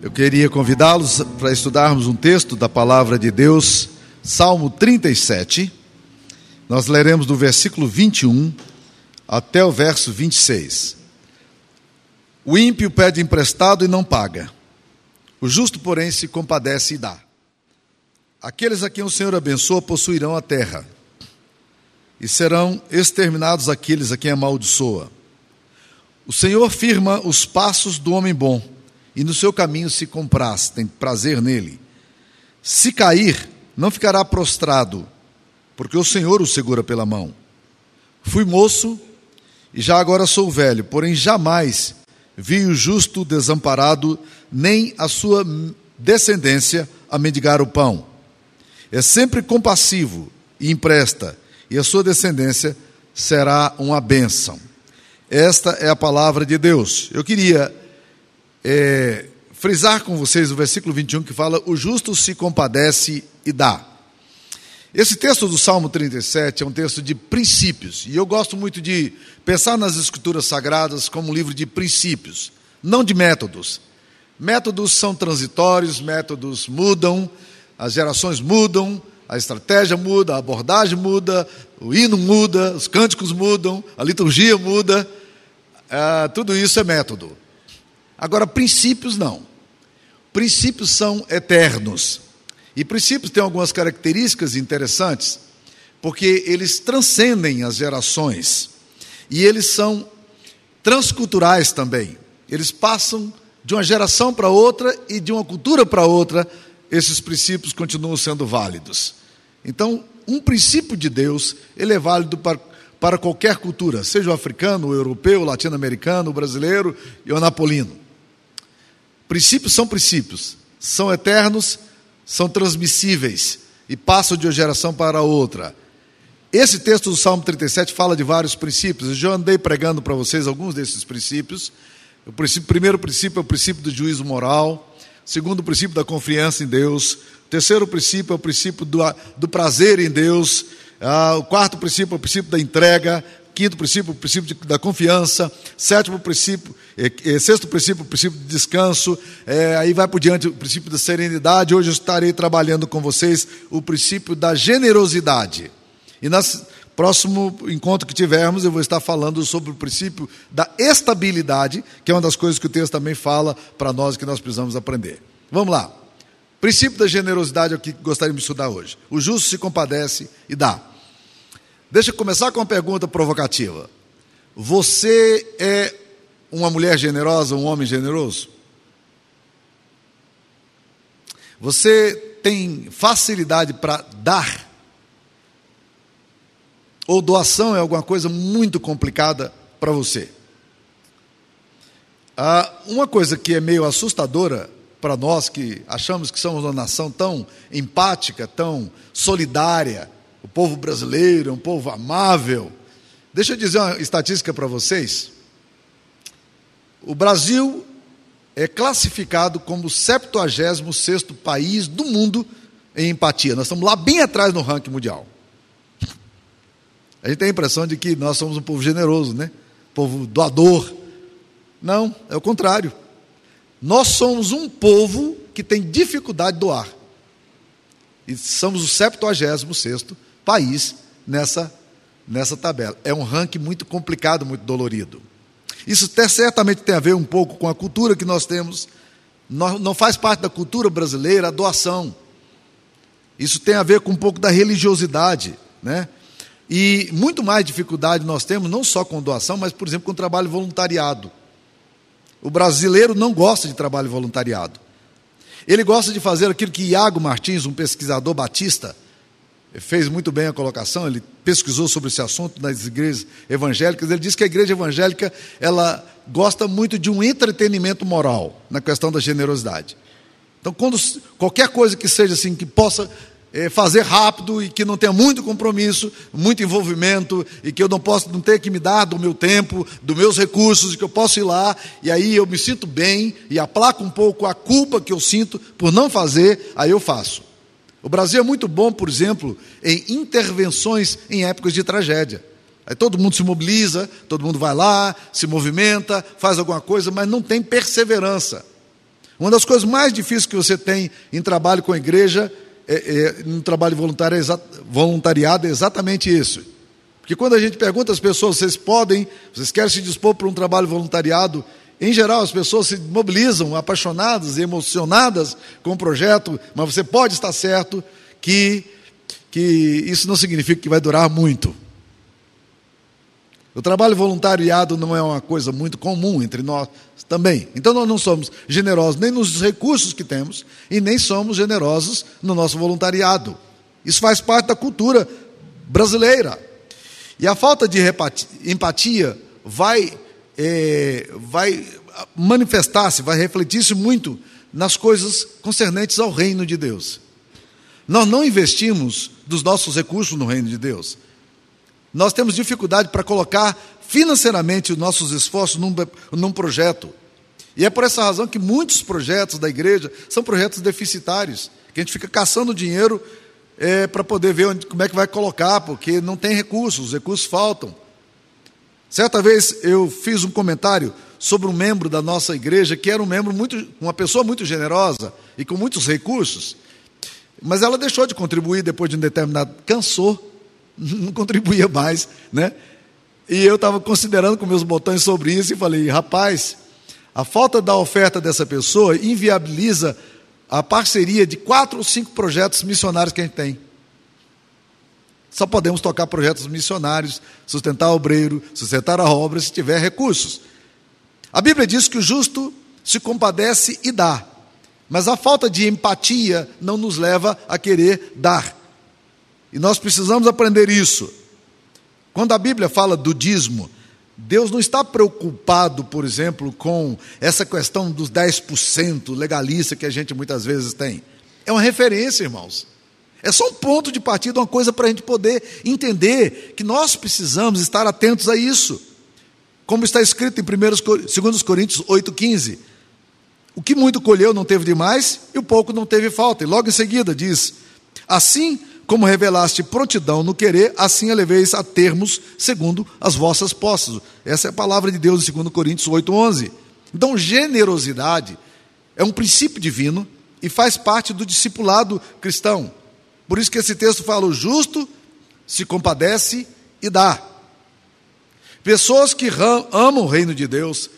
Eu queria convidá-los para estudarmos um texto da palavra de Deus, Salmo 37. Nós leremos do versículo 21 até o verso 26. O ímpio pede emprestado e não paga. O justo, porém, se compadece e dá. Aqueles a quem o Senhor abençoa possuirão a terra, e serão exterminados aqueles a quem amaldiçoa. O Senhor firma os passos do homem bom e no seu caminho se compraz, tem prazer nele. Se cair, não ficará prostrado, porque o Senhor o segura pela mão. Fui moço e já agora sou velho, porém jamais vi o justo desamparado, nem a sua descendência a mendigar o pão. É sempre compassivo e empresta, e a sua descendência será uma bênção. Esta é a palavra de Deus. Eu queria é, frisar com vocês o versículo 21 que fala: O justo se compadece e dá. Esse texto do Salmo 37 é um texto de princípios, e eu gosto muito de pensar nas Escrituras Sagradas como um livro de princípios, não de métodos. Métodos são transitórios, métodos mudam, as gerações mudam, a estratégia muda, a abordagem muda, o hino muda, os cânticos mudam, a liturgia muda, ah, tudo isso é método. Agora, princípios não. Princípios são eternos. E princípios têm algumas características interessantes, porque eles transcendem as gerações. E eles são transculturais também. Eles passam de uma geração para outra e de uma cultura para outra, esses princípios continuam sendo válidos. Então, um princípio de Deus, ele é válido para, para qualquer cultura, seja o africano, o europeu, o latino-americano, o brasileiro e o napolino. Princípios são princípios, são eternos, são transmissíveis e passam de uma geração para outra. Esse texto do Salmo 37 fala de vários princípios. Eu já andei pregando para vocês alguns desses princípios. O, princípio, primeiro princípio é o princípio do juízo moral. Segundo, o princípio da confiança em Deus. Terceiro princípio é o princípio do, do prazer em Deus. Ah, o quarto princípio é o princípio da entrega. Quinto princípio, o princípio de, da confiança. Sétimo princípio, é, é, sexto princípio, o princípio de descanso. É, aí vai por diante o princípio da serenidade. Hoje eu estarei trabalhando com vocês o princípio da generosidade. E no próximo encontro que tivermos, eu vou estar falando sobre o princípio da estabilidade, que é uma das coisas que o texto também fala para nós que nós precisamos aprender. Vamos lá. Princípio da generosidade é o que gostaríamos de estudar hoje. O justo se compadece e dá. Deixa eu começar com uma pergunta provocativa. Você é uma mulher generosa, um homem generoso? Você tem facilidade para dar? Ou doação é alguma coisa muito complicada para você? Ah, uma coisa que é meio assustadora para nós que achamos que somos uma nação tão empática, tão solidária, o povo brasileiro é um povo amável. Deixa eu dizer uma estatística para vocês. O Brasil é classificado como o 76 país do mundo em empatia. Nós estamos lá bem atrás no ranking mundial. A gente tem a impressão de que nós somos um povo generoso, né? Povo doador. Não, é o contrário. Nós somos um povo que tem dificuldade de doar. E somos o 76 país nessa, nessa tabela. É um ranking muito complicado, muito dolorido. Isso certamente tem a ver um pouco com a cultura que nós temos. Não, não faz parte da cultura brasileira a doação. Isso tem a ver com um pouco da religiosidade, né? E muito mais dificuldade nós temos, não só com doação, mas, por exemplo, com trabalho voluntariado. O brasileiro não gosta de trabalho voluntariado. Ele gosta de fazer aquilo que Iago Martins, um pesquisador batista, fez muito bem a colocação, ele pesquisou sobre esse assunto nas igrejas evangélicas, ele diz que a igreja evangélica, ela gosta muito de um entretenimento moral na questão da generosidade. Então, quando qualquer coisa que seja assim, que possa é, fazer rápido e que não tenha muito compromisso, muito envolvimento e que eu não possa não ter que me dar do meu tempo, dos meus recursos, e que eu possa ir lá e aí eu me sinto bem e aplaco um pouco a culpa que eu sinto por não fazer, aí eu faço. O Brasil é muito bom, por exemplo, em intervenções em épocas de tragédia. Aí todo mundo se mobiliza, todo mundo vai lá, se movimenta, faz alguma coisa, mas não tem perseverança. Uma das coisas mais difíceis que você tem em trabalho com a igreja, é, é, no trabalho voluntário, é voluntariado, é exatamente isso. Porque quando a gente pergunta às pessoas, vocês podem, vocês querem se dispor para um trabalho voluntariado, em geral as pessoas se mobilizam, apaixonadas e emocionadas com o projeto, mas você pode estar certo que, que isso não significa que vai durar muito. O trabalho voluntariado não é uma coisa muito comum entre nós também. Então nós não somos generosos nem nos recursos que temos e nem somos generosos no nosso voluntariado. Isso faz parte da cultura brasileira. E a falta de empatia vai, é, vai manifestar-se, vai refletir-se muito nas coisas concernentes ao reino de Deus. Nós não investimos dos nossos recursos no reino de Deus. Nós temos dificuldade para colocar financeiramente os nossos esforços num, num projeto. E é por essa razão que muitos projetos da igreja são projetos deficitários, que a gente fica caçando dinheiro é, para poder ver onde, como é que vai colocar, porque não tem recursos, os recursos faltam. Certa vez eu fiz um comentário sobre um membro da nossa igreja que era um membro muito, uma pessoa muito generosa e com muitos recursos, mas ela deixou de contribuir depois de um determinado cansou, não contribuía mais, né? E eu estava considerando com meus botões sobre isso e falei, rapaz, a falta da oferta dessa pessoa inviabiliza a parceria de quatro ou cinco projetos missionários que a gente tem. Só podemos tocar projetos missionários, sustentar obreiro, sustentar a obra, se tiver recursos. A Bíblia diz que o justo se compadece e dá, mas a falta de empatia não nos leva a querer dar. E nós precisamos aprender isso. Quando a Bíblia fala do dízimo, Deus não está preocupado, por exemplo, com essa questão dos 10% legalista que a gente muitas vezes tem. É uma referência, irmãos. É só um ponto de partida, uma coisa para a gente poder entender que nós precisamos estar atentos a isso. Como está escrito em 2 Coríntios 8,15. O que muito colheu não teve demais, e o pouco não teve falta. E logo em seguida diz: Assim como revelaste prontidão no querer, assim a leveis a termos segundo as vossas posses. Essa é a palavra de Deus em 2 Coríntios 8,11. Então, generosidade é um princípio divino e faz parte do discipulado cristão. Por isso que esse texto fala: o justo se compadece e dá. Pessoas que amam o reino de Deus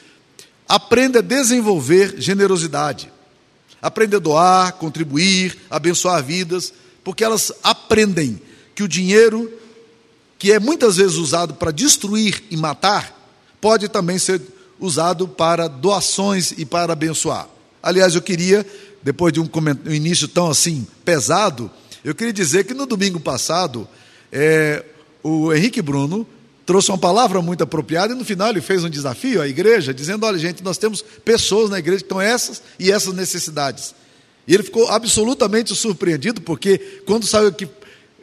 aprendem a desenvolver generosidade, aprendem a doar, contribuir, abençoar vidas porque elas aprendem que o dinheiro, que é muitas vezes usado para destruir e matar, pode também ser usado para doações e para abençoar. Aliás, eu queria, depois de um, início tão assim pesado, eu queria dizer que no domingo passado, é, o Henrique Bruno trouxe uma palavra muito apropriada e no final ele fez um desafio à igreja, dizendo: olha, gente, nós temos pessoas na igreja que estão essas e essas necessidades. E ele ficou absolutamente surpreendido, porque quando saiu que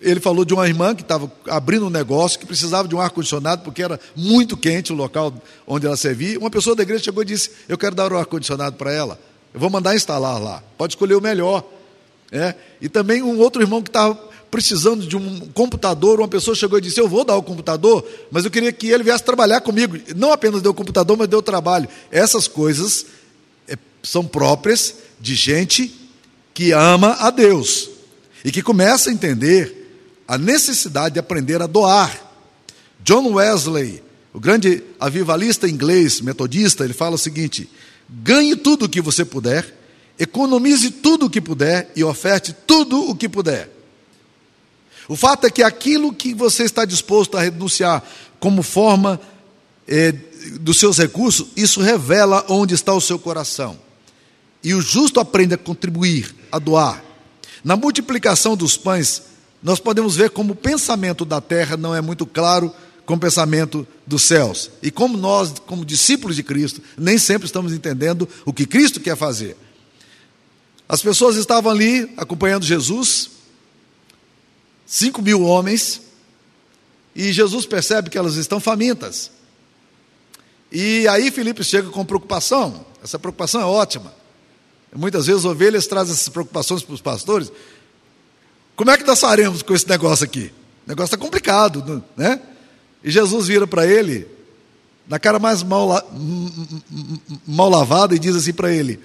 ele falou de uma irmã que estava abrindo um negócio, que precisava de um ar-condicionado, porque era muito quente o local onde ela servia. Uma pessoa da igreja chegou e disse: Eu quero dar um ar-condicionado para ela. Eu vou mandar instalar lá. Pode escolher o melhor. É. E também um outro irmão que estava precisando de um computador, uma pessoa chegou e disse: Eu vou dar o computador, mas eu queria que ele viesse trabalhar comigo. Não apenas deu o computador, mas deu trabalho. Essas coisas é, são próprias de gente que ama a Deus e que começa a entender a necessidade de aprender a doar. John Wesley, o grande avivalista inglês, metodista, ele fala o seguinte: ganhe tudo o que você puder, economize tudo o que puder e oferte tudo o que puder. O fato é que aquilo que você está disposto a renunciar como forma eh, dos seus recursos, isso revela onde está o seu coração. E o justo aprende a contribuir, a doar. Na multiplicação dos pães, nós podemos ver como o pensamento da terra não é muito claro com o pensamento dos céus. E como nós, como discípulos de Cristo, nem sempre estamos entendendo o que Cristo quer fazer. As pessoas estavam ali acompanhando Jesus, cinco mil homens, e Jesus percebe que elas estão famintas. E aí Filipe chega com preocupação, essa preocupação é ótima. Muitas vezes ovelhas trazem essas preocupações para os pastores. Como é que nós faremos com esse negócio aqui? O negócio está complicado, né? E Jesus vira para ele, na cara mais mal, mal lavada, e diz assim para ele: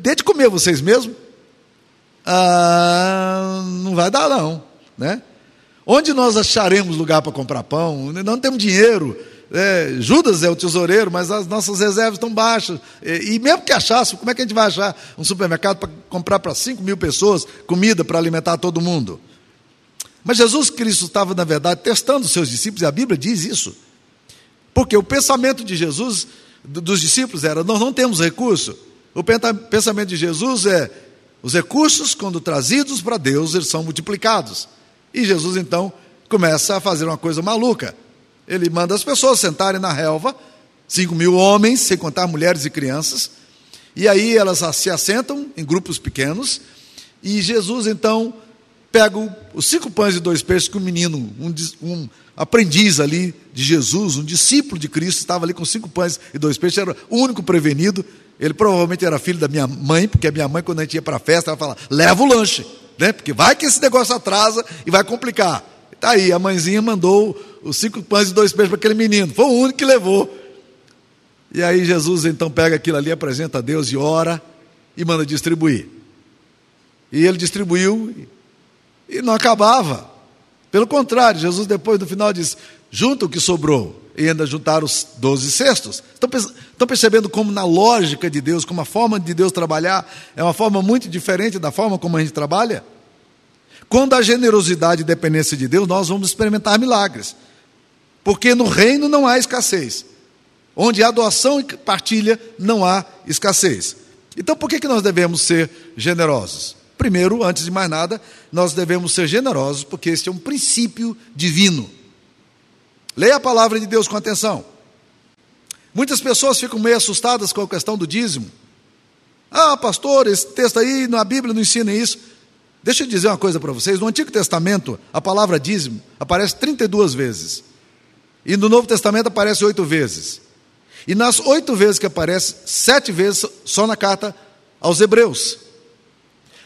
Dê de comer vocês mesmos? Ah, não vai dar, não. Né? Onde nós acharemos lugar para comprar pão? Não temos dinheiro. É, Judas é o tesoureiro, mas as nossas reservas estão baixas. E, e, mesmo que achasse, como é que a gente vai achar um supermercado para comprar para 5 mil pessoas comida para alimentar todo mundo? Mas Jesus Cristo estava, na verdade, testando os seus discípulos, e a Bíblia diz isso. Porque o pensamento de Jesus, dos discípulos, era: nós não temos recurso. O pensamento de Jesus é: os recursos, quando trazidos para Deus, eles são multiplicados. E Jesus, então, começa a fazer uma coisa maluca. Ele manda as pessoas sentarem na relva, cinco mil homens, sem contar mulheres e crianças, e aí elas se assentam em grupos pequenos, e Jesus, então, pega os cinco pães e dois peixes que um menino, um, um aprendiz ali de Jesus, um discípulo de Cristo, estava ali com cinco pães e dois peixes, era o único prevenido. Ele provavelmente era filho da minha mãe, porque a minha mãe, quando a gente ia para a festa, ela falava: leva o lanche, né? porque vai que esse negócio atrasa e vai complicar. Está aí, a mãezinha mandou os cinco pães e dois peixes para aquele menino, foi o único que levou. E aí Jesus então pega aquilo ali, apresenta a Deus e ora e manda distribuir. E ele distribuiu e não acabava. Pelo contrário, Jesus depois no final diz: junta o que sobrou e ainda juntar os doze cestos. Estão, estão percebendo como na lógica de Deus, como a forma de Deus trabalhar é uma forma muito diferente da forma como a gente trabalha? Quando a generosidade e dependência de Deus, nós vamos experimentar milagres. Porque no reino não há escassez. Onde há doação e partilha, não há escassez. Então, por que, que nós devemos ser generosos? Primeiro, antes de mais nada, nós devemos ser generosos, porque este é um princípio divino. Leia a palavra de Deus com atenção. Muitas pessoas ficam meio assustadas com a questão do dízimo. Ah, pastor, esse texto aí na Bíblia não ensina isso. Deixa eu dizer uma coisa para vocês: no Antigo Testamento, a palavra dízimo aparece 32 vezes. E no Novo Testamento aparece oito vezes. E nas oito vezes que aparece, sete vezes só na carta aos Hebreus.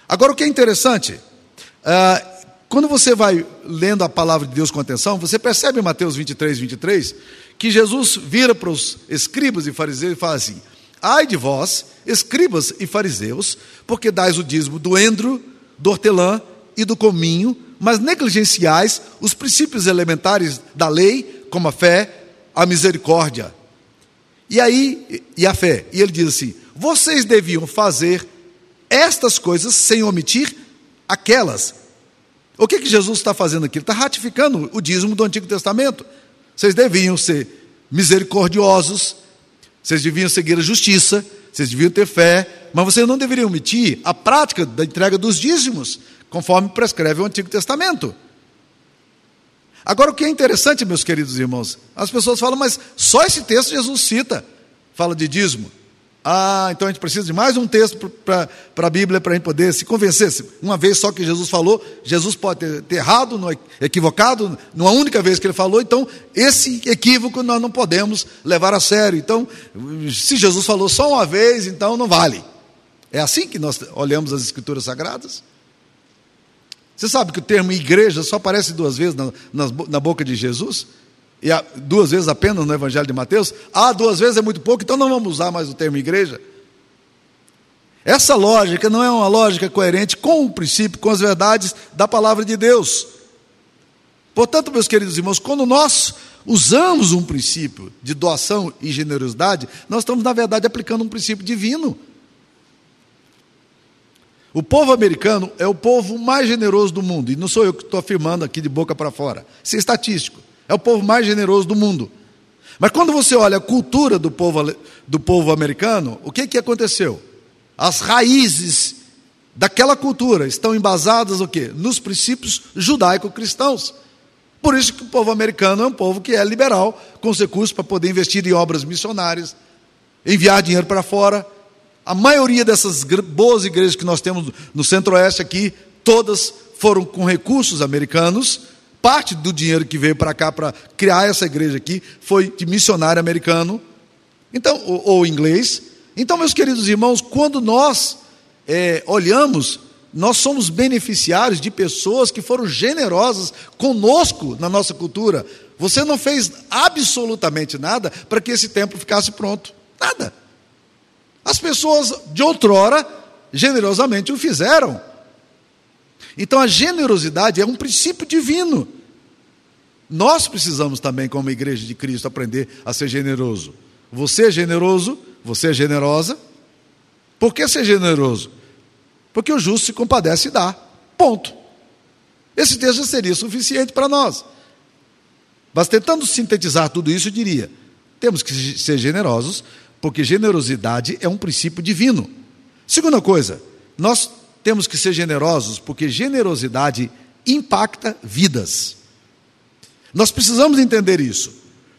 Agora, o que é interessante, uh, quando você vai lendo a palavra de Deus com atenção, você percebe em Mateus 23, 23, que Jesus vira para os escribas e fariseus e fala assim: Ai de vós, escribas e fariseus, porque dais o dízimo do endro, do hortelã e do cominho, mas negligenciais os princípios elementares da lei, como a fé, a misericórdia. E aí, e a fé. E ele diz assim: vocês deviam fazer estas coisas sem omitir aquelas. O que, que Jesus está fazendo aqui? Ele está ratificando o dízimo do Antigo Testamento. Vocês deviam ser misericordiosos, vocês deviam seguir a justiça, vocês deviam ter fé, mas vocês não deveriam omitir a prática da entrega dos dízimos, conforme prescreve o Antigo Testamento. Agora, o que é interessante, meus queridos irmãos, as pessoas falam, mas só esse texto Jesus cita, fala de dízimo. Ah, então a gente precisa de mais um texto para a Bíblia para a gente poder se convencer. Uma vez só que Jesus falou, Jesus pode ter, ter errado, equivocado, numa única vez que ele falou, então esse equívoco nós não podemos levar a sério. Então, se Jesus falou só uma vez, então não vale. É assim que nós olhamos as Escrituras Sagradas? Você sabe que o termo igreja só aparece duas vezes na, na, na boca de Jesus? E duas vezes apenas no Evangelho de Mateus, ah, duas vezes é muito pouco, então não vamos usar mais o termo igreja. Essa lógica não é uma lógica coerente com o princípio, com as verdades da palavra de Deus. Portanto, meus queridos irmãos, quando nós usamos um princípio de doação e generosidade, nós estamos, na verdade, aplicando um princípio divino. O povo americano é o povo mais generoso do mundo, e não sou eu que estou afirmando aqui de boca para fora, isso é estatístico. É o povo mais generoso do mundo. Mas quando você olha a cultura do povo, do povo americano, o que, que aconteceu? As raízes daquela cultura estão embasadas o quê? Nos princípios judaico-cristãos. Por isso que o povo americano é um povo que é liberal, com os recursos para poder investir em obras missionárias, enviar dinheiro para fora. A maioria dessas boas igrejas que nós temos no centro-oeste aqui, todas foram com recursos americanos, parte do dinheiro que veio para cá para criar essa igreja aqui foi de missionário americano, então ou, ou inglês. Então, meus queridos irmãos, quando nós é, olhamos, nós somos beneficiários de pessoas que foram generosas conosco na nossa cultura. Você não fez absolutamente nada para que esse templo ficasse pronto. Nada. As pessoas de outrora generosamente o fizeram. Então a generosidade é um princípio divino. Nós precisamos também, como igreja de Cristo, aprender a ser generoso. Você é generoso, você é generosa. Por que ser generoso? Porque o justo se compadece e dá. Ponto. Esse texto seria suficiente para nós. Mas tentando sintetizar tudo isso, eu diria: temos que ser generosos, porque generosidade é um princípio divino. Segunda coisa, nós temos que ser generosos, porque generosidade impacta vidas. Nós precisamos entender isso.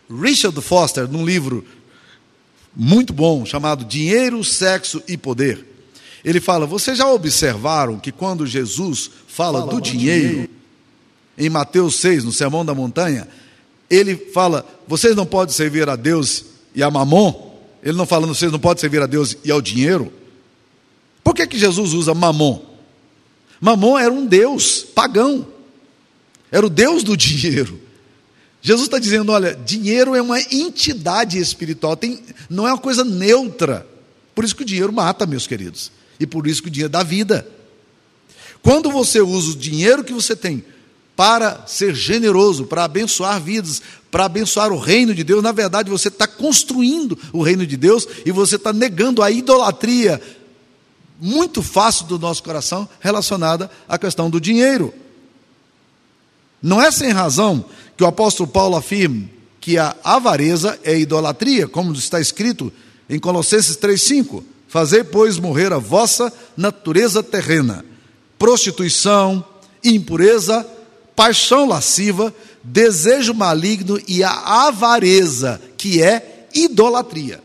Richard Foster, num livro muito bom chamado Dinheiro, Sexo e Poder, ele fala: Vocês já observaram que quando Jesus fala, fala do dinheiro, dinheiro, em Mateus 6, no Sermão da Montanha, ele fala: Vocês não podem servir a Deus e a mamon? Ele não falando, vocês não podem servir a Deus e ao dinheiro? Por que, que Jesus usa mamon? Mamon era um deus pagão, era o deus do dinheiro. Jesus está dizendo: olha, dinheiro é uma entidade espiritual, tem, não é uma coisa neutra. Por isso que o dinheiro mata, meus queridos. E por isso que o dinheiro dá vida. Quando você usa o dinheiro que você tem para ser generoso, para abençoar vidas, para abençoar o reino de Deus, na verdade você está construindo o reino de Deus e você está negando a idolatria muito fácil do nosso coração relacionada à questão do dinheiro. Não é sem razão que o apóstolo Paulo afirma que a avareza é idolatria, como está escrito em Colossenses 3,5. Fazer, pois, morrer a vossa natureza terrena, prostituição, impureza, paixão lasciva, desejo maligno e a avareza, que é idolatria.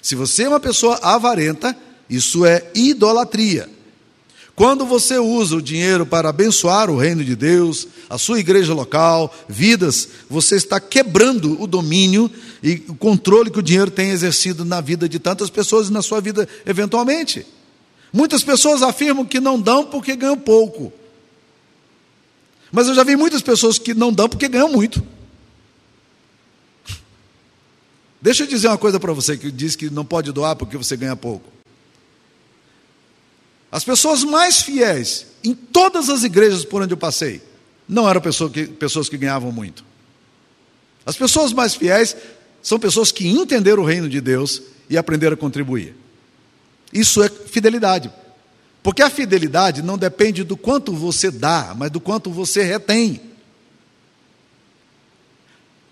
Se você é uma pessoa avarenta, isso é idolatria. Quando você usa o dinheiro para abençoar o reino de Deus, a sua igreja local, vidas, você está quebrando o domínio e o controle que o dinheiro tem exercido na vida de tantas pessoas e na sua vida eventualmente. Muitas pessoas afirmam que não dão porque ganham pouco. Mas eu já vi muitas pessoas que não dão porque ganham muito. Deixa eu dizer uma coisa para você que diz que não pode doar porque você ganha pouco. As pessoas mais fiéis em todas as igrejas por onde eu passei não eram pessoas que, pessoas que ganhavam muito. As pessoas mais fiéis são pessoas que entenderam o reino de Deus e aprenderam a contribuir. Isso é fidelidade. Porque a fidelidade não depende do quanto você dá, mas do quanto você retém.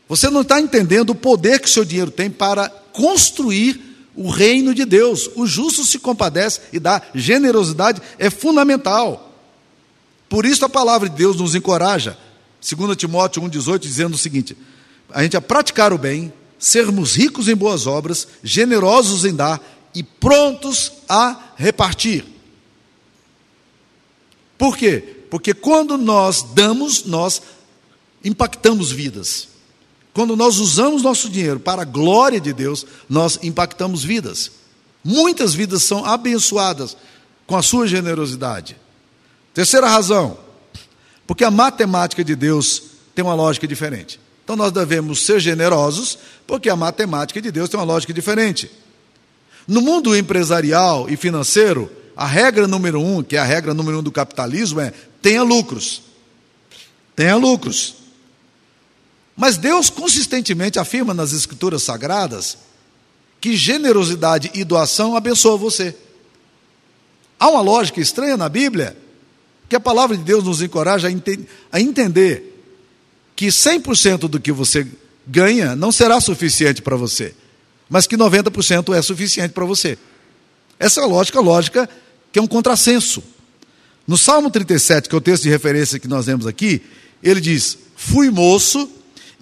Você não está entendendo o poder que o seu dinheiro tem para construir o reino de Deus. O justo se compadece e dá generosidade é fundamental. Por isso a palavra de Deus nos encoraja, 2 Timóteo 1,18, dizendo o seguinte: a gente a praticar o bem, sermos ricos em boas obras, generosos em dar e prontos a repartir. Por quê? Porque quando nós damos, nós impactamos vidas. Quando nós usamos nosso dinheiro para a glória de Deus, nós impactamos vidas. Muitas vidas são abençoadas com a sua generosidade. Terceira razão, porque a matemática de Deus tem uma lógica diferente. Então nós devemos ser generosos, porque a matemática de Deus tem uma lógica diferente. No mundo empresarial e financeiro, a regra número um, que é a regra número um do capitalismo, é tenha lucros. Tenha lucros. Mas Deus consistentemente afirma nas Escrituras Sagradas que generosidade e doação abençoam você. Há uma lógica estranha na Bíblia que a palavra de Deus nos encoraja a, ente a entender que 100% do que você ganha não será suficiente para você, mas que 90% é suficiente para você. Essa é a lógica, lógica que é um contrassenso. No Salmo 37, que é o texto de referência que nós lemos aqui, ele diz: Fui moço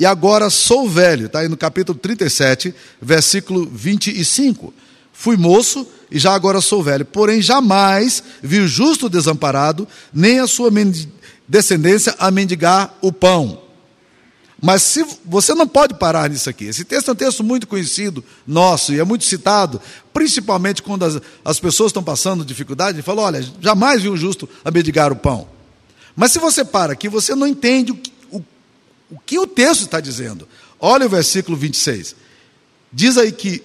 e agora sou velho. Está aí no capítulo 37, versículo 25. Fui moço e já agora sou velho, porém jamais vi o justo desamparado, nem a sua descendência a mendigar o pão. Mas se você não pode parar nisso aqui. Esse texto é um texto muito conhecido, nosso, e é muito citado, principalmente quando as, as pessoas estão passando dificuldade, e fala: olha, jamais vi um justo a mendigar o pão. Mas se você para aqui, você não entende o que o que o texto está dizendo. Olha o versículo 26. Diz aí que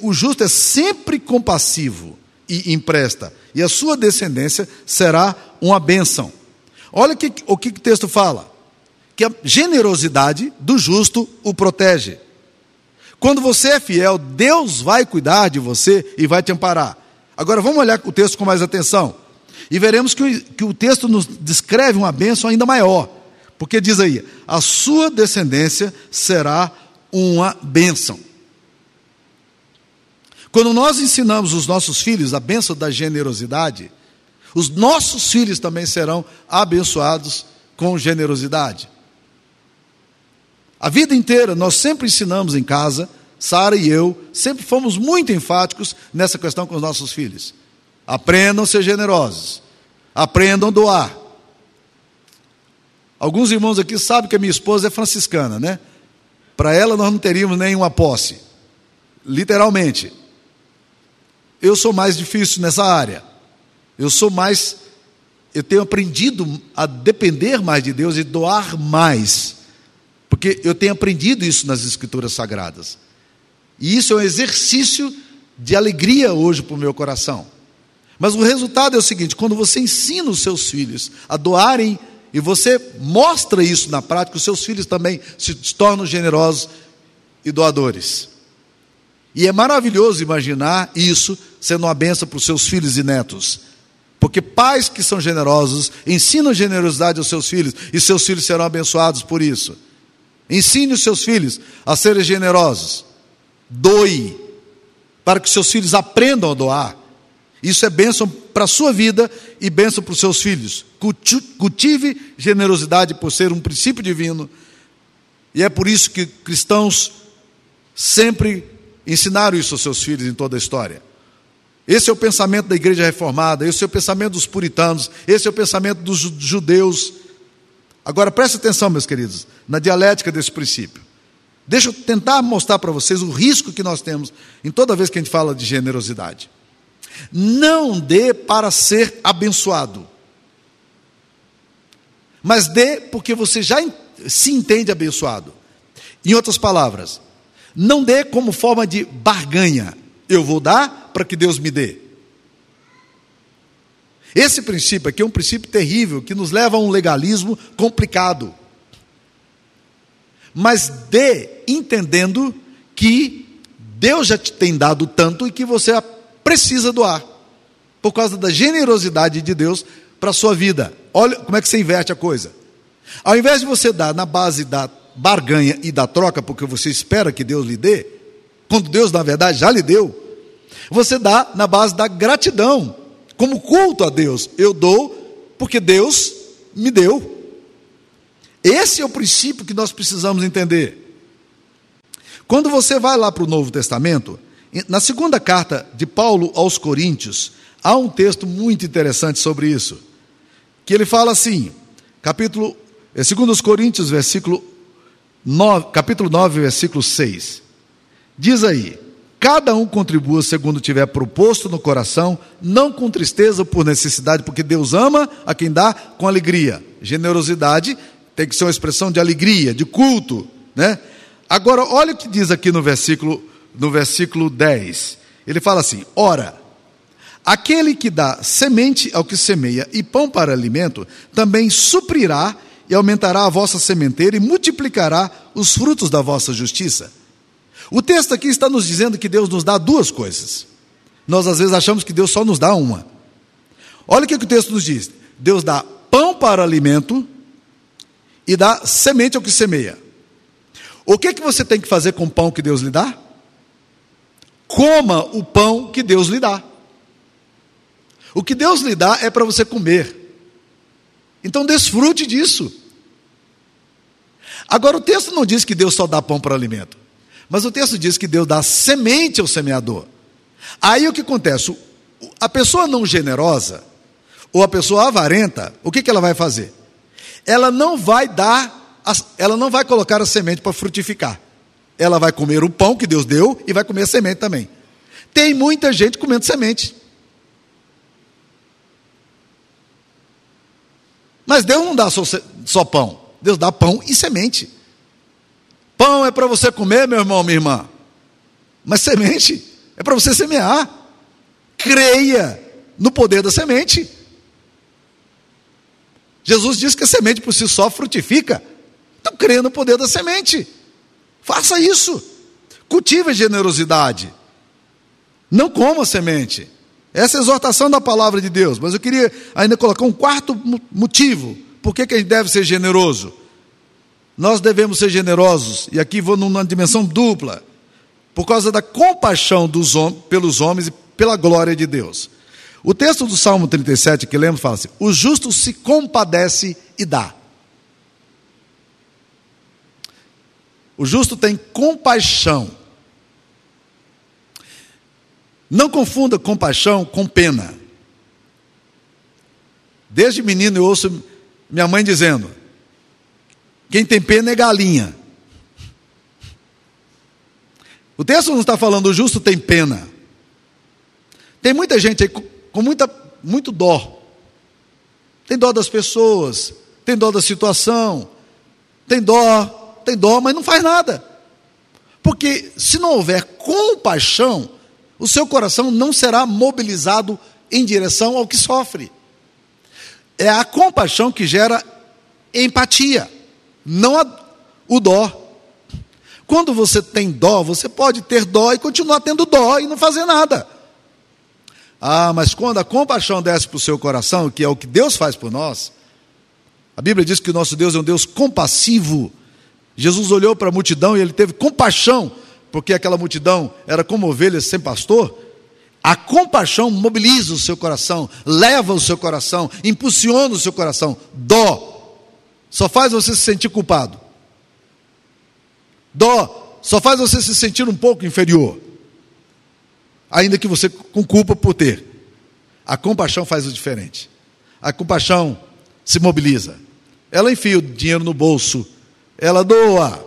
o justo é sempre compassivo e empresta, e a sua descendência será uma bênção. Olha que, o que o texto fala: que a generosidade do justo o protege. Quando você é fiel, Deus vai cuidar de você e vai te amparar. Agora vamos olhar o texto com mais atenção. E veremos que que o texto nos descreve uma bênção ainda maior. Porque diz aí: a sua descendência será uma bênção. Quando nós ensinamos os nossos filhos a bênção da generosidade, os nossos filhos também serão abençoados com generosidade. A vida inteira nós sempre ensinamos em casa, Sara e eu, sempre fomos muito enfáticos nessa questão com os nossos filhos. Aprendam a ser generosos, aprendam a doar. Alguns irmãos aqui sabem que a minha esposa é franciscana, né? Para ela nós não teríamos nenhuma posse, literalmente. Eu sou mais difícil nessa área. Eu sou mais, eu tenho aprendido a depender mais de Deus e doar mais. Porque eu tenho aprendido isso nas Escrituras Sagradas. E isso é um exercício de alegria hoje para o meu coração. Mas o resultado é o seguinte: quando você ensina os seus filhos a doarem, e você mostra isso na prática, os seus filhos também se tornam generosos e doadores. E é maravilhoso imaginar isso sendo uma benção para os seus filhos e netos. Porque pais que são generosos ensinam generosidade aos seus filhos e seus filhos serão abençoados por isso. Ensine os seus filhos a serem generosos. Doe, para que seus filhos aprendam a doar. Isso é bênção para a sua vida e bênção para os seus filhos. Cultive generosidade por ser um princípio divino. E é por isso que cristãos sempre ensinaram isso aos seus filhos em toda a história. Esse é o pensamento da igreja reformada, esse é o pensamento dos puritanos, esse é o pensamento dos judeus. Agora preste atenção, meus queridos, na dialética desse princípio. Deixa eu tentar mostrar para vocês o risco que nós temos em toda vez que a gente fala de generosidade. Não dê para ser abençoado, mas dê porque você já se entende abençoado. Em outras palavras, não dê como forma de barganha. Eu vou dar para que Deus me dê. Esse princípio aqui é um princípio terrível que nos leva a um legalismo complicado. Mas dê entendendo que Deus já te tem dado tanto e que você precisa doar, por causa da generosidade de Deus para a sua vida. Olha como é que você inverte a coisa. Ao invés de você dar na base da barganha e da troca, porque você espera que Deus lhe dê, quando Deus, na verdade, já lhe deu, você dá na base da gratidão, como culto a Deus. Eu dou porque Deus me deu. Esse é o princípio que nós precisamos entender. Quando você vai lá para o Novo Testamento, na segunda carta de Paulo aos Coríntios, há um texto muito interessante sobre isso. Que ele fala assim, capítulo, é 2 Coríntios, versículo 9, capítulo 9, versículo 6. Diz aí: Cada um contribua segundo tiver proposto no coração, não com tristeza ou por necessidade, porque Deus ama a quem dá com alegria. Generosidade tem que ser uma expressão de alegria, de culto, né? Agora, olha o que diz aqui no versículo, no versículo 10. Ele fala assim: Ora, aquele que dá semente ao que semeia e pão para alimento, também suprirá e aumentará a vossa sementeira e multiplicará os frutos da vossa justiça. O texto aqui está nos dizendo que Deus nos dá duas coisas. Nós às vezes achamos que Deus só nos dá uma. Olha o que, o texto nos diz: Deus dá pão para alimento e dá semente ao que semeia. O que, que você tem que fazer com o pão que Deus lhe dá? Coma o pão que Deus lhe dá. O que Deus lhe dá é para você comer. Então desfrute disso. Agora, o texto não diz que Deus só dá pão para alimento, mas o texto diz que Deus dá semente ao semeador. Aí o que acontece? A pessoa não generosa, ou a pessoa avarenta, o que, que ela vai fazer? Ela não vai dar, ela não vai colocar a semente para frutificar. Ela vai comer o pão que Deus deu e vai comer a semente também. Tem muita gente comendo semente. Mas Deus não dá só, só pão, Deus dá pão e semente. Pão é para você comer, meu irmão, minha irmã. Mas semente É para você semear. Creia no poder da semente. Jesus disse que a semente por si só frutifica. Então creia no poder da semente. Faça isso. Cultive a generosidade. Não coma semente. Essa é a exortação da palavra de Deus. Mas eu queria ainda colocar um quarto motivo. Por que, que a gente deve ser generoso? Nós devemos ser generosos, e aqui vou numa dimensão dupla, por causa da compaixão dos, pelos homens e pela glória de Deus. O texto do Salmo 37 que lemos fala assim: o justo se compadece e dá. O justo tem compaixão. Não confunda compaixão com pena. Desde menino eu ouço minha mãe dizendo: quem tem pena é galinha. O texto não está falando o justo tem pena. Tem muita gente aí com muita, muito dó. Tem dó das pessoas, tem dó da situação, tem dó, tem dó, mas não faz nada. Porque se não houver compaixão, o seu coração não será mobilizado em direção ao que sofre. É a compaixão que gera empatia não a, o dó. Quando você tem dó, você pode ter dó e continuar tendo dó e não fazer nada. Ah, mas quando a compaixão desce para o seu coração, que é o que Deus faz por nós, a Bíblia diz que o nosso Deus é um Deus compassivo. Jesus olhou para a multidão e ele teve compaixão, porque aquela multidão era como ovelhas sem pastor. A compaixão mobiliza o seu coração, leva o seu coração, impulsiona o seu coração. Dó só faz você se sentir culpado. Dó só faz você se sentir um pouco inferior, ainda que você com culpa por ter. A compaixão faz o diferente. A compaixão se mobiliza. Ela enfia o dinheiro no bolso, ela doa.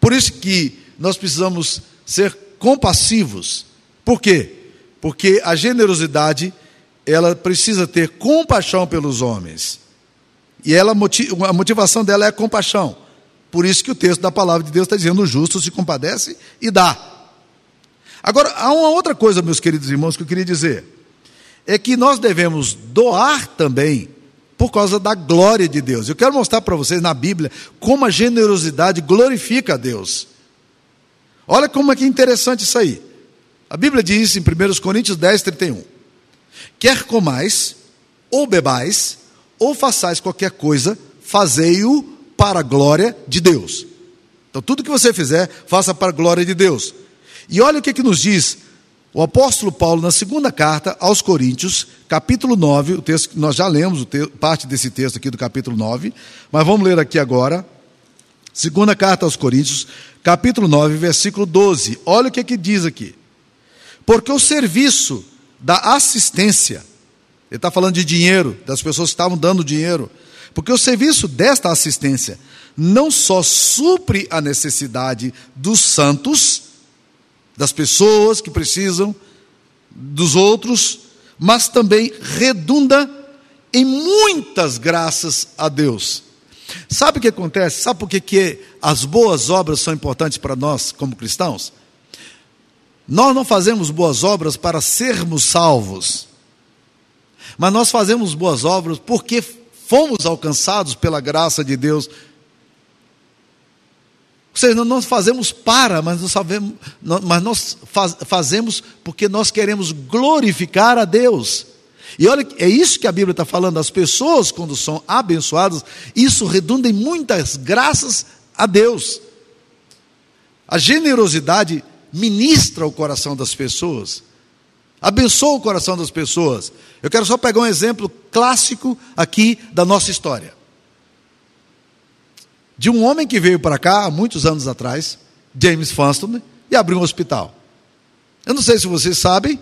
Por isso que nós precisamos ser compassivos. Por quê? Porque a generosidade, ela precisa ter compaixão pelos homens. E ela, a motivação dela é compaixão. Por isso que o texto da palavra de Deus está dizendo: o justo se compadece e dá. Agora, há uma outra coisa, meus queridos irmãos, que eu queria dizer. É que nós devemos doar também por causa da glória de Deus. Eu quero mostrar para vocês na Bíblia como a generosidade glorifica a Deus. Olha como é que é interessante isso aí. A Bíblia diz em 1 Coríntios 10, 31: Quer comais ou bebais, ou façais qualquer coisa, fazei-o para a glória de Deus. Então, tudo que você fizer, faça para a glória de Deus. E olha o que, que nos diz o apóstolo Paulo na segunda carta aos Coríntios, capítulo 9, o texto nós já lemos, parte desse texto aqui do capítulo 9, mas vamos ler aqui agora. Segunda carta aos Coríntios, capítulo 9, versículo 12. Olha o que, que diz aqui. Porque o serviço da assistência ele está falando de dinheiro, das pessoas que estavam dando dinheiro. Porque o serviço desta assistência não só supre a necessidade dos santos, das pessoas que precisam, dos outros, mas também redunda em muitas graças a Deus. Sabe o que acontece? Sabe por que, que as boas obras são importantes para nós como cristãos? Nós não fazemos boas obras para sermos salvos. Mas nós fazemos boas obras porque fomos alcançados pela graça de Deus. Ou seja, não nós fazemos para, mas nós, sabemos, mas nós faz, fazemos porque nós queremos glorificar a Deus. E olha, é isso que a Bíblia está falando. As pessoas, quando são abençoadas, isso redunda em muitas graças a Deus. A generosidade ministra o coração das pessoas abençoa o coração das pessoas. Eu quero só pegar um exemplo clássico aqui da nossa história. De um homem que veio para cá há muitos anos atrás, James Funston, e abriu um hospital. Eu não sei se vocês sabem,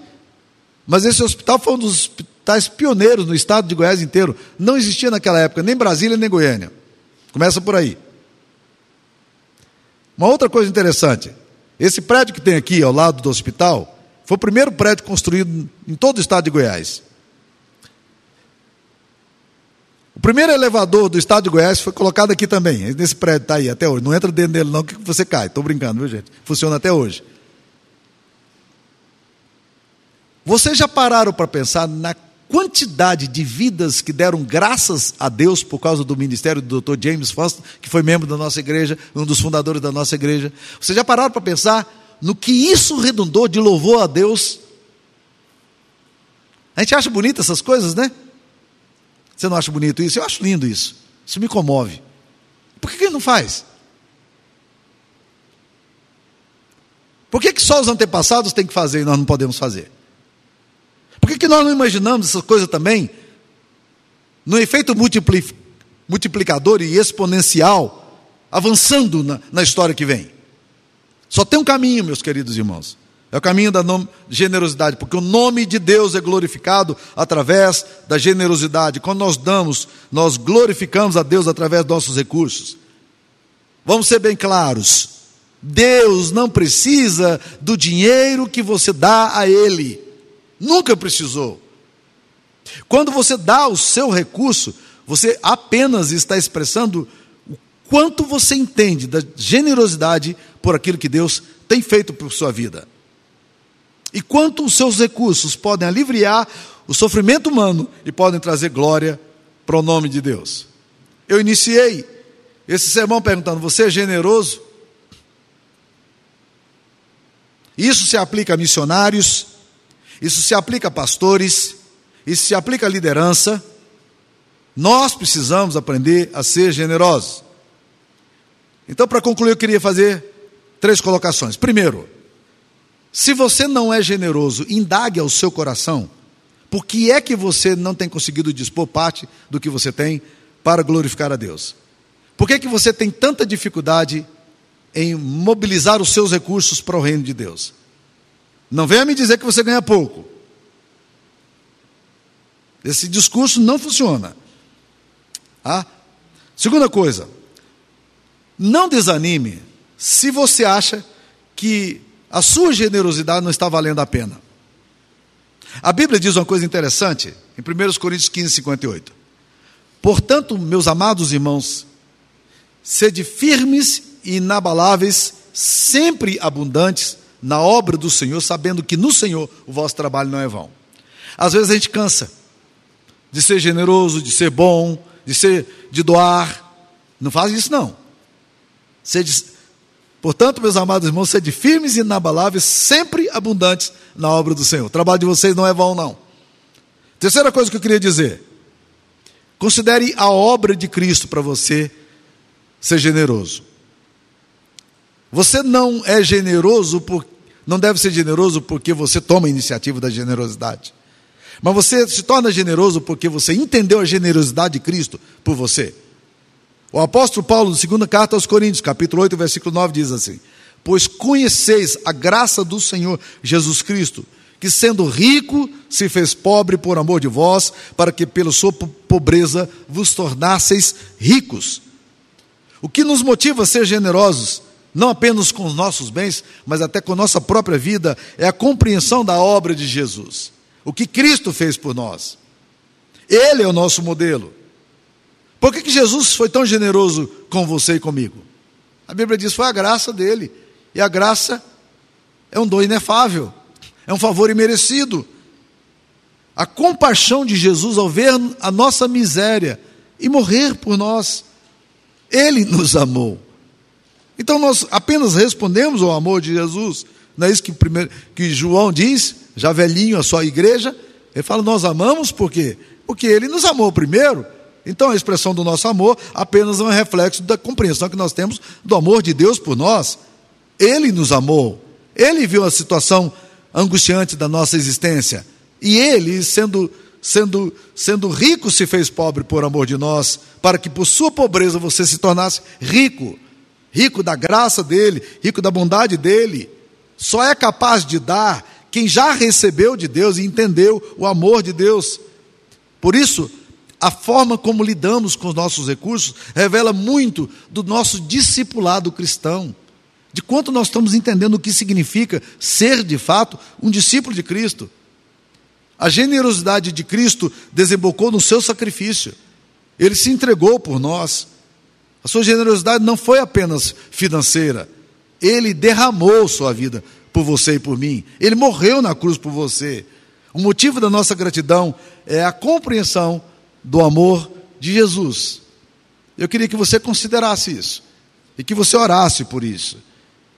mas esse hospital foi um dos hospitais pioneiros no estado de Goiás inteiro. Não existia naquela época nem Brasília nem Goiânia. Começa por aí. Uma outra coisa interessante: esse prédio que tem aqui ao lado do hospital foi o primeiro prédio construído em todo o estado de Goiás. O primeiro elevador do estado de Goiás foi colocado aqui também. Nesse prédio está aí até hoje. Não entra dentro dele, não, que você cai. Estou brincando, viu, gente? Funciona até hoje. Vocês já pararam para pensar na quantidade de vidas que deram graças a Deus por causa do ministério do Dr. James Foster, que foi membro da nossa igreja, um dos fundadores da nossa igreja? Vocês já pararam para pensar no que isso redundou de louvor a Deus? A gente acha bonito essas coisas, né? Você não acha bonito isso? Eu acho lindo isso. Isso me comove. Por que, ele não faz? Por que, que só os antepassados têm que fazer e nós não podemos fazer? Por que, que nós não imaginamos essa coisa também no efeito multiplicador e exponencial, avançando na, na história que vem? Só tem um caminho, meus queridos irmãos. É o caminho da generosidade, porque o nome de Deus é glorificado através da generosidade. Quando nós damos, nós glorificamos a Deus através dos nossos recursos. Vamos ser bem claros. Deus não precisa do dinheiro que você dá a Ele. Nunca precisou. Quando você dá o seu recurso, você apenas está expressando o quanto você entende da generosidade por aquilo que Deus tem feito por sua vida. E quanto os seus recursos podem aliviar o sofrimento humano e podem trazer glória para o nome de Deus. Eu iniciei esse sermão perguntando: você é generoso? Isso se aplica a missionários, isso se aplica a pastores, isso se aplica à liderança. Nós precisamos aprender a ser generosos. Então, para concluir, eu queria fazer três colocações. Primeiro, se você não é generoso, indague ao seu coração por que é que você não tem conseguido dispor parte do que você tem para glorificar a Deus. Por que, é que você tem tanta dificuldade em mobilizar os seus recursos para o reino de Deus? Não venha me dizer que você ganha pouco. Esse discurso não funciona. Ah? Segunda coisa, não desanime se você acha que a sua generosidade não está valendo a pena. A Bíblia diz uma coisa interessante em 1 Coríntios 15, 58. Portanto, meus amados irmãos, sede firmes e inabaláveis, sempre abundantes na obra do Senhor, sabendo que no Senhor o vosso trabalho não é vão. Às vezes a gente cansa de ser generoso, de ser bom, de ser de doar. Não faz isso não. Sede, portanto, meus amados irmãos, sede firmes e inabaláveis, sempre abundantes na obra do Senhor. O trabalho de vocês não é vão não. Terceira coisa que eu queria dizer. Considere a obra de Cristo para você ser generoso. Você não é generoso por, não deve ser generoso porque você toma a iniciativa da generosidade. Mas você se torna generoso porque você entendeu a generosidade de Cristo por você. O apóstolo Paulo, na segunda carta aos Coríntios, capítulo 8, versículo 9, diz assim: Pois conheceis a graça do Senhor Jesus Cristo, que sendo rico se fez pobre por amor de vós, para que pela sua pobreza vos tornasseis ricos. O que nos motiva a ser generosos não apenas com os nossos bens, mas até com a nossa própria vida, é a compreensão da obra de Jesus. O que Cristo fez por nós. Ele é o nosso modelo. Por que, que Jesus foi tão generoso com você e comigo? A Bíblia diz: foi a graça dele. E a graça é um dom inefável, é um favor imerecido. A compaixão de Jesus ao ver a nossa miséria e morrer por nós. Ele nos amou. Então nós apenas respondemos ao amor de Jesus. Não é isso que, primeiro, que João diz, já velhinho a sua igreja? Ele fala, nós amamos por quê? Porque ele nos amou primeiro. Então a expressão do nosso amor apenas é um reflexo da compreensão que nós temos do amor de Deus por nós. Ele nos amou. Ele viu a situação angustiante da nossa existência. E ele, sendo, sendo, sendo rico, se fez pobre por amor de nós, para que por sua pobreza você se tornasse rico rico da graça dele, rico da bondade dele. Só é capaz de dar quem já recebeu de Deus e entendeu o amor de Deus. Por isso, a forma como lidamos com os nossos recursos revela muito do nosso discipulado cristão, de quanto nós estamos entendendo o que significa ser de fato um discípulo de Cristo. A generosidade de Cristo desembocou no seu sacrifício, ele se entregou por nós. A sua generosidade não foi apenas financeira. Ele derramou sua vida por você e por mim. Ele morreu na cruz por você. O motivo da nossa gratidão é a compreensão do amor de Jesus. Eu queria que você considerasse isso e que você orasse por isso,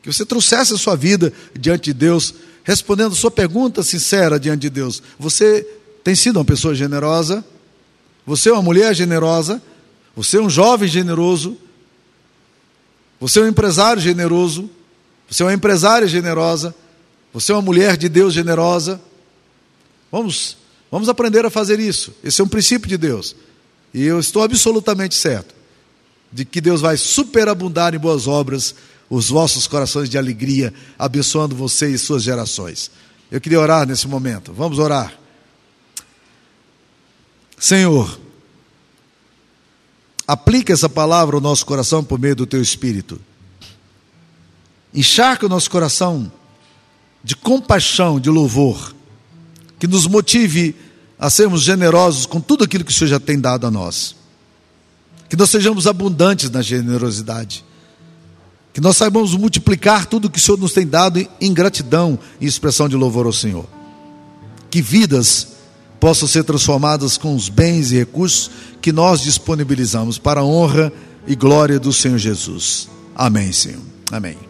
que você trouxesse a sua vida diante de Deus, respondendo a sua pergunta sincera diante de Deus. Você tem sido uma pessoa generosa? Você é uma mulher generosa? Você é um jovem generoso? Você é um empresário generoso? Você é uma empresária generosa? Você é uma mulher de Deus generosa? Vamos, vamos aprender a fazer isso. Esse é um princípio de Deus. E eu estou absolutamente certo de que Deus vai superabundar em boas obras os vossos corações de alegria, abençoando você e suas gerações. Eu queria orar nesse momento. Vamos orar. Senhor, aplica essa palavra ao nosso coração por meio do teu espírito. Encharca o nosso coração de compaixão, de louvor, que nos motive a sermos generosos com tudo aquilo que o Senhor já tem dado a nós. Que nós sejamos abundantes na generosidade. Que nós saibamos multiplicar tudo que o Senhor nos tem dado em gratidão e expressão de louvor ao Senhor. Que vidas possam ser transformadas com os bens e recursos que nós disponibilizamos para a honra e glória do Senhor Jesus. Amém, Senhor. Amém.